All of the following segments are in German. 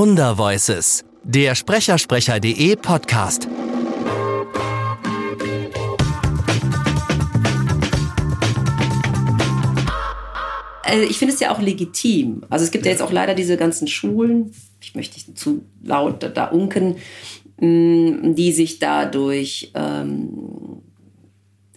Wundervoices, der Sprechersprecher.de Podcast. Also ich finde es ja auch legitim. Also es gibt ja jetzt auch leider diese ganzen Schulen, ich möchte nicht zu laut da, unken, mm, die sich dadurch ähm,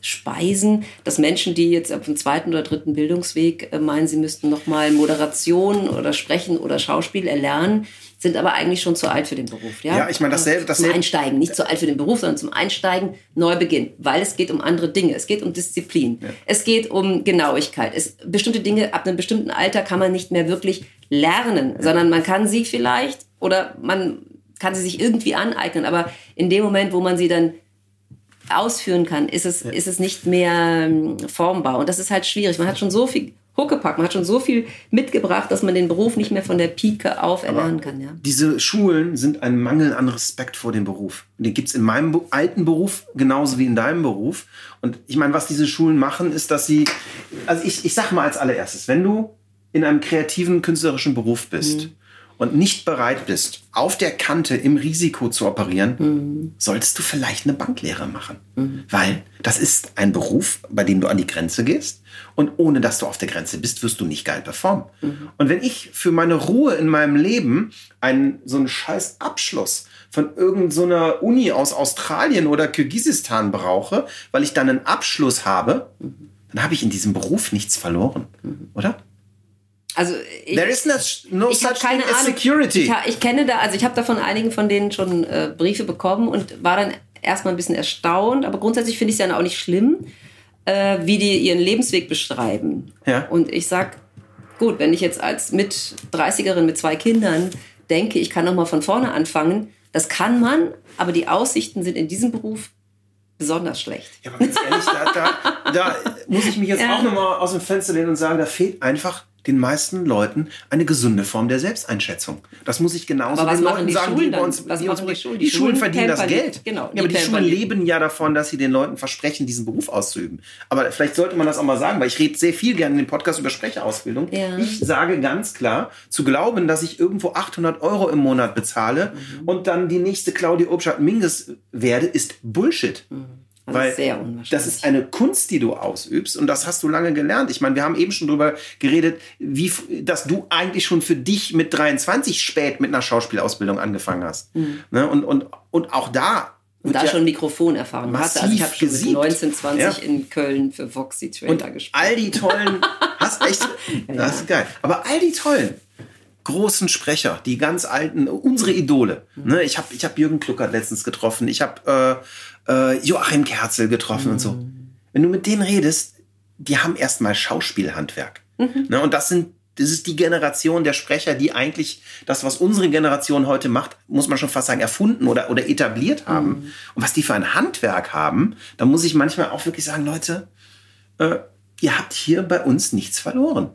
speisen, dass Menschen, die jetzt auf dem zweiten oder dritten Bildungsweg äh, meinen, sie müssten nochmal Moderation oder Sprechen oder Schauspiel erlernen, sind aber eigentlich schon zu alt für den Beruf. Ja, ja ich meine, dasselbe, dasselbe. Zum Einsteigen, nicht zu alt für den Beruf, sondern zum Einsteigen, Neubeginn, weil es geht um andere Dinge. Es geht um Disziplin. Ja. Es geht um Genauigkeit. Es, bestimmte Dinge ab einem bestimmten Alter kann man nicht mehr wirklich lernen, ja. sondern man kann sie vielleicht oder man kann sie sich irgendwie aneignen, aber in dem Moment, wo man sie dann ausführen kann, ist es, ja. ist es nicht mehr ähm, formbar. Und das ist halt schwierig. Man hat schon so viel Huckepack, man hat schon so viel mitgebracht, dass man den Beruf nicht mehr von der Pike auf erlernen kann. Ja. Diese Schulen sind ein Mangel an Respekt vor dem Beruf. Den gibt es in meinem alten Beruf genauso wie in deinem Beruf. Und ich meine, was diese Schulen machen, ist, dass sie, also ich, ich sage mal als allererstes, wenn du in einem kreativen, künstlerischen Beruf bist, mhm und nicht bereit bist, auf der Kante im Risiko zu operieren, mhm. solltest du vielleicht eine Banklehre machen. Mhm. Weil das ist ein Beruf, bei dem du an die Grenze gehst. Und ohne dass du auf der Grenze bist, wirst du nicht geil performen. Mhm. Und wenn ich für meine Ruhe in meinem Leben einen, so einen scheiß Abschluss von irgendeiner so Uni aus Australien oder Kirgisistan brauche, weil ich dann einen Abschluss habe, mhm. dann habe ich in diesem Beruf nichts verloren. Mhm. Oder? Also ich, There is no, ich such keine thing as security. Ich, ich, kenne da, also ich habe da von einigen von denen schon äh, Briefe bekommen und war dann erstmal ein bisschen erstaunt, aber grundsätzlich finde ich es ja auch nicht schlimm, äh, wie die ihren Lebensweg beschreiben. Ja. Und ich sag, gut, wenn ich jetzt als mit 30erin mit zwei Kindern denke, ich kann noch mal von vorne anfangen, das kann man, aber die Aussichten sind in diesem Beruf besonders schlecht. Ja, aber ganz ehrlich, da, da, da muss ich mich jetzt ja. auch noch mal aus dem Fenster lehnen und sagen, da fehlt einfach den meisten Leuten eine gesunde Form der Selbsteinschätzung. Das muss ich genauso den Leuten die sagen, Schulen die uns, was die, uns die, Schulen? die, die Schulen verdienen das Geld. Genau, ja, aber die Schulen leben ja davon, dass sie den Leuten versprechen, diesen Beruf auszuüben. Aber vielleicht sollte man das auch mal sagen, weil ich rede sehr viel gerne in dem Podcast über Sprecherausbildung. Ja. Ich sage ganz klar, zu glauben, dass ich irgendwo 800 Euro im Monat bezahle mhm. und dann die nächste Claudia Obstadt-Minges werde, ist Bullshit. Mhm. Also Weil sehr unwahrscheinlich. Das ist eine Kunst, die du ausübst und das hast du lange gelernt. Ich meine, wir haben eben schon darüber geredet, wie, dass du eigentlich schon für dich mit 23 spät mit einer Schauspielausbildung angefangen hast. Mhm. Ne? Und, und, und auch da und da ja schon Mikrofonerfahrung hatte. Also ich habe schon mit 19, 20 ja. in Köln für Voxy Trailer gespielt. All die tollen, hast echt, das ist geil. Aber all die tollen großen Sprecher, die ganz alten, unsere Idole. Mhm. Ne? Ich habe ich hab Jürgen Kluckert letztens getroffen. Ich habe äh, äh, Joachim Kerzel getroffen mhm. und so. Mhm. Wenn du mit denen redest, die haben erstmal Schauspielhandwerk. Mhm. Ne, und das sind das ist die Generation der Sprecher, die eigentlich das, was unsere Generation heute macht, muss man schon fast sagen, erfunden oder, oder etabliert haben. Mhm. Und was die für ein Handwerk haben, da muss ich manchmal auch wirklich sagen, Leute, äh, ihr habt hier bei uns nichts verloren.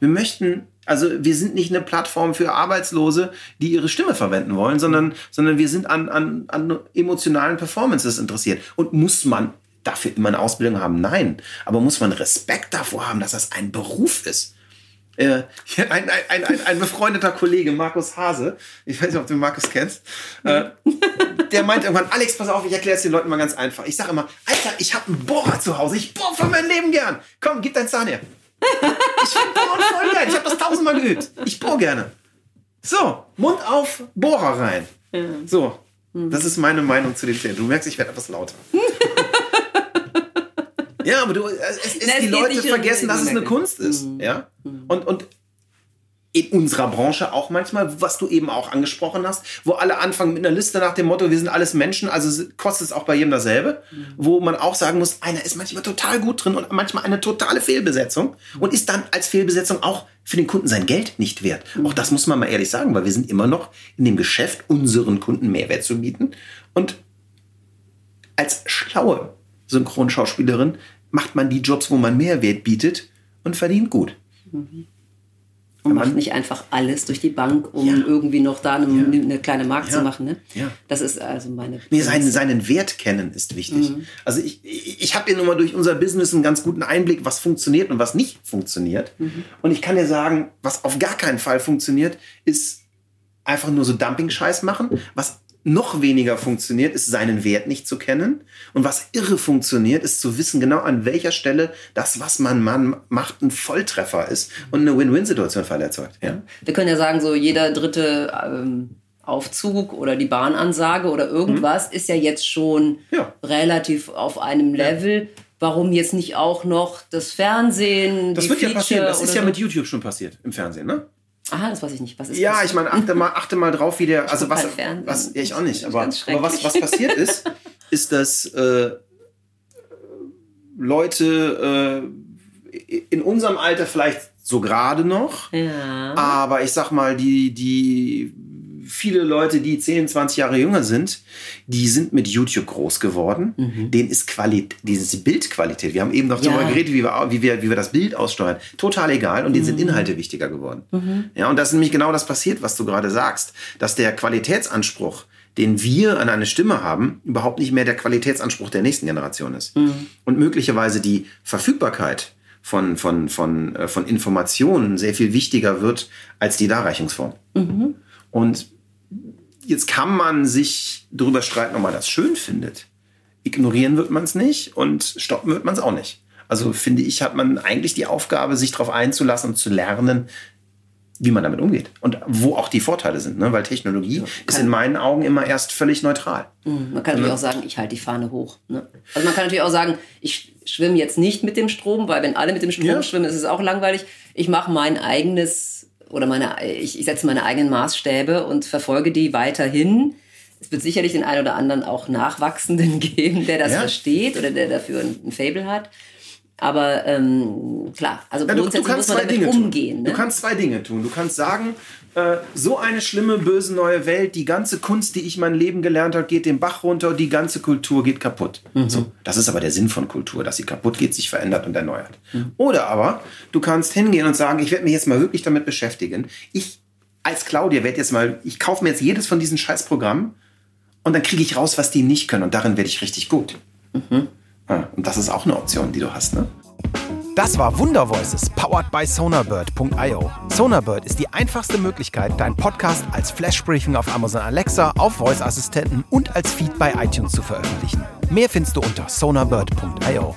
Wir möchten also wir sind nicht eine Plattform für Arbeitslose, die ihre Stimme verwenden wollen, sondern, sondern wir sind an, an, an emotionalen Performances interessiert. Und muss man dafür immer eine Ausbildung haben? Nein. Aber muss man Respekt davor haben, dass das ein Beruf ist? Äh, ein, ein, ein, ein, befreundeter Kollege, Markus Hase, ich weiß nicht, ob du Markus kennst, äh, der meint irgendwann, Alex, pass auf, ich erkläre es den Leuten mal ganz einfach. Ich sage immer, Alter, ich habe einen Bohrer zu Hause, ich bohre für mein Leben gern. Komm, gib dein Zahn her. Ich finde Bohren voll geil. Ich habe das tausendmal geübt. Ich bohre gerne. So, Mund auf, Bohrer rein. So, das ist meine Meinung zu dem Thema. Du merkst, ich werde etwas lauter. ja, aber du, es, es, Na, die Leute vergessen, dass es eine Kunst ist. Mhm. Ja? Und, und in unserer Branche auch manchmal, was du eben auch angesprochen hast, wo alle anfangen mit einer Liste nach dem Motto, wir sind alles Menschen, also kostet es auch bei jedem dasselbe, mhm. wo man auch sagen muss, einer ist manchmal total gut drin und manchmal eine totale Fehlbesetzung mhm. und ist dann als Fehlbesetzung auch für den Kunden sein Geld nicht wert. Mhm. Auch das muss man mal ehrlich sagen, weil wir sind immer noch in dem Geschäft, unseren Kunden Mehrwert zu bieten und als schlaue Synchronschauspielerin macht man die Jobs, wo man Mehrwert bietet und verdient gut. Mhm. Und macht nicht einfach alles durch die Bank, um ja. irgendwie noch da eine, ja. eine kleine Mark ja. zu machen. Ne? Ja. Das ist also meine. Nee, seinen, seinen Wert kennen ist wichtig. Mhm. Also ich, ich, ich habe ja nun mal durch unser Business einen ganz guten Einblick, was funktioniert und was nicht funktioniert. Mhm. Und ich kann dir sagen, was auf gar keinen Fall funktioniert, ist einfach nur so Dumping-Scheiß machen. Was noch weniger funktioniert, ist seinen Wert nicht zu kennen. Und was irre funktioniert, ist zu wissen, genau an welcher Stelle das, was man, man macht, ein Volltreffer ist und eine Win-Win-Situation erzeugt. Ja? Wir können ja sagen, so jeder dritte ähm, Aufzug oder die Bahnansage oder irgendwas mhm. ist ja jetzt schon ja. relativ auf einem Level. Ja. Warum jetzt nicht auch noch das Fernsehen? Das wird ja passieren. Das ist ja mit YouTube schon passiert im Fernsehen, ne? Aha, das weiß ich nicht. Was ist ja, das? ich meine, achte mal, achte mal drauf, wie der. Also was, was ja, ich auch nicht. Aber, aber was, was passiert ist, ist, dass äh, Leute äh, in unserem Alter vielleicht so gerade noch, ja. aber ich sag mal, die, die viele Leute, die 10, 20 Jahre jünger sind, die sind mit YouTube groß geworden. Mhm. Denen ist Qualität, diese Bildqualität, wir haben eben noch ja. darüber geredet, wie wir, wie, wir, wie wir das Bild aussteuern, total egal und denen mhm. sind Inhalte wichtiger geworden. Mhm. Ja, und das ist nämlich genau das passiert, was du gerade sagst, dass der Qualitätsanspruch, den wir an eine Stimme haben, überhaupt nicht mehr der Qualitätsanspruch der nächsten Generation ist. Mhm. Und möglicherweise die Verfügbarkeit von, von, von, äh, von Informationen sehr viel wichtiger wird als die Darreichungsform. Mhm. Und Jetzt kann man sich darüber streiten, ob man das schön findet. Ignorieren wird man es nicht und stoppen wird man es auch nicht. Also finde ich, hat man eigentlich die Aufgabe, sich darauf einzulassen und zu lernen, wie man damit umgeht und wo auch die Vorteile sind, ne? weil Technologie ja, ist in meinen Augen immer erst völlig neutral. Mhm, man kann natürlich auch sagen, ich halte die Fahne hoch. Ne? Also man kann natürlich auch sagen, ich schwimme jetzt nicht mit dem Strom, weil wenn alle mit dem Strom ja. schwimmen, ist es auch langweilig. Ich mache mein eigenes oder meine, ich, ich setze meine eigenen Maßstäbe und verfolge die weiterhin. Es wird sicherlich den einen oder anderen auch Nachwachsenden geben, der das ja. versteht oder der dafür ein, ein Fable hat. Aber ähm, klar, also ja, grundsätzlich du, du muss man damit umgehen. Ne? Du kannst zwei Dinge tun. Du kannst sagen, äh, so eine schlimme, böse neue Welt, die ganze Kunst, die ich mein Leben gelernt habe, geht den Bach runter, die ganze Kultur geht kaputt. Mhm. So, das ist aber der Sinn von Kultur, dass sie kaputt geht, sich verändert und erneuert. Mhm. Oder aber du kannst hingehen und sagen, ich werde mich jetzt mal wirklich damit beschäftigen. Ich als Claudia werde jetzt mal, ich kaufe mir jetzt jedes von diesen Scheißprogrammen und dann kriege ich raus, was die nicht können und darin werde ich richtig gut. Mhm. Ja, und das ist auch eine Option, die du hast, ne? Das war Wundervoices, powered by Sonarbird.io. Sonarbird ist die einfachste Möglichkeit, deinen Podcast als Flashbriefing auf Amazon Alexa, auf Voice-Assistenten und als Feed bei iTunes zu veröffentlichen. Mehr findest du unter sonarbird.io.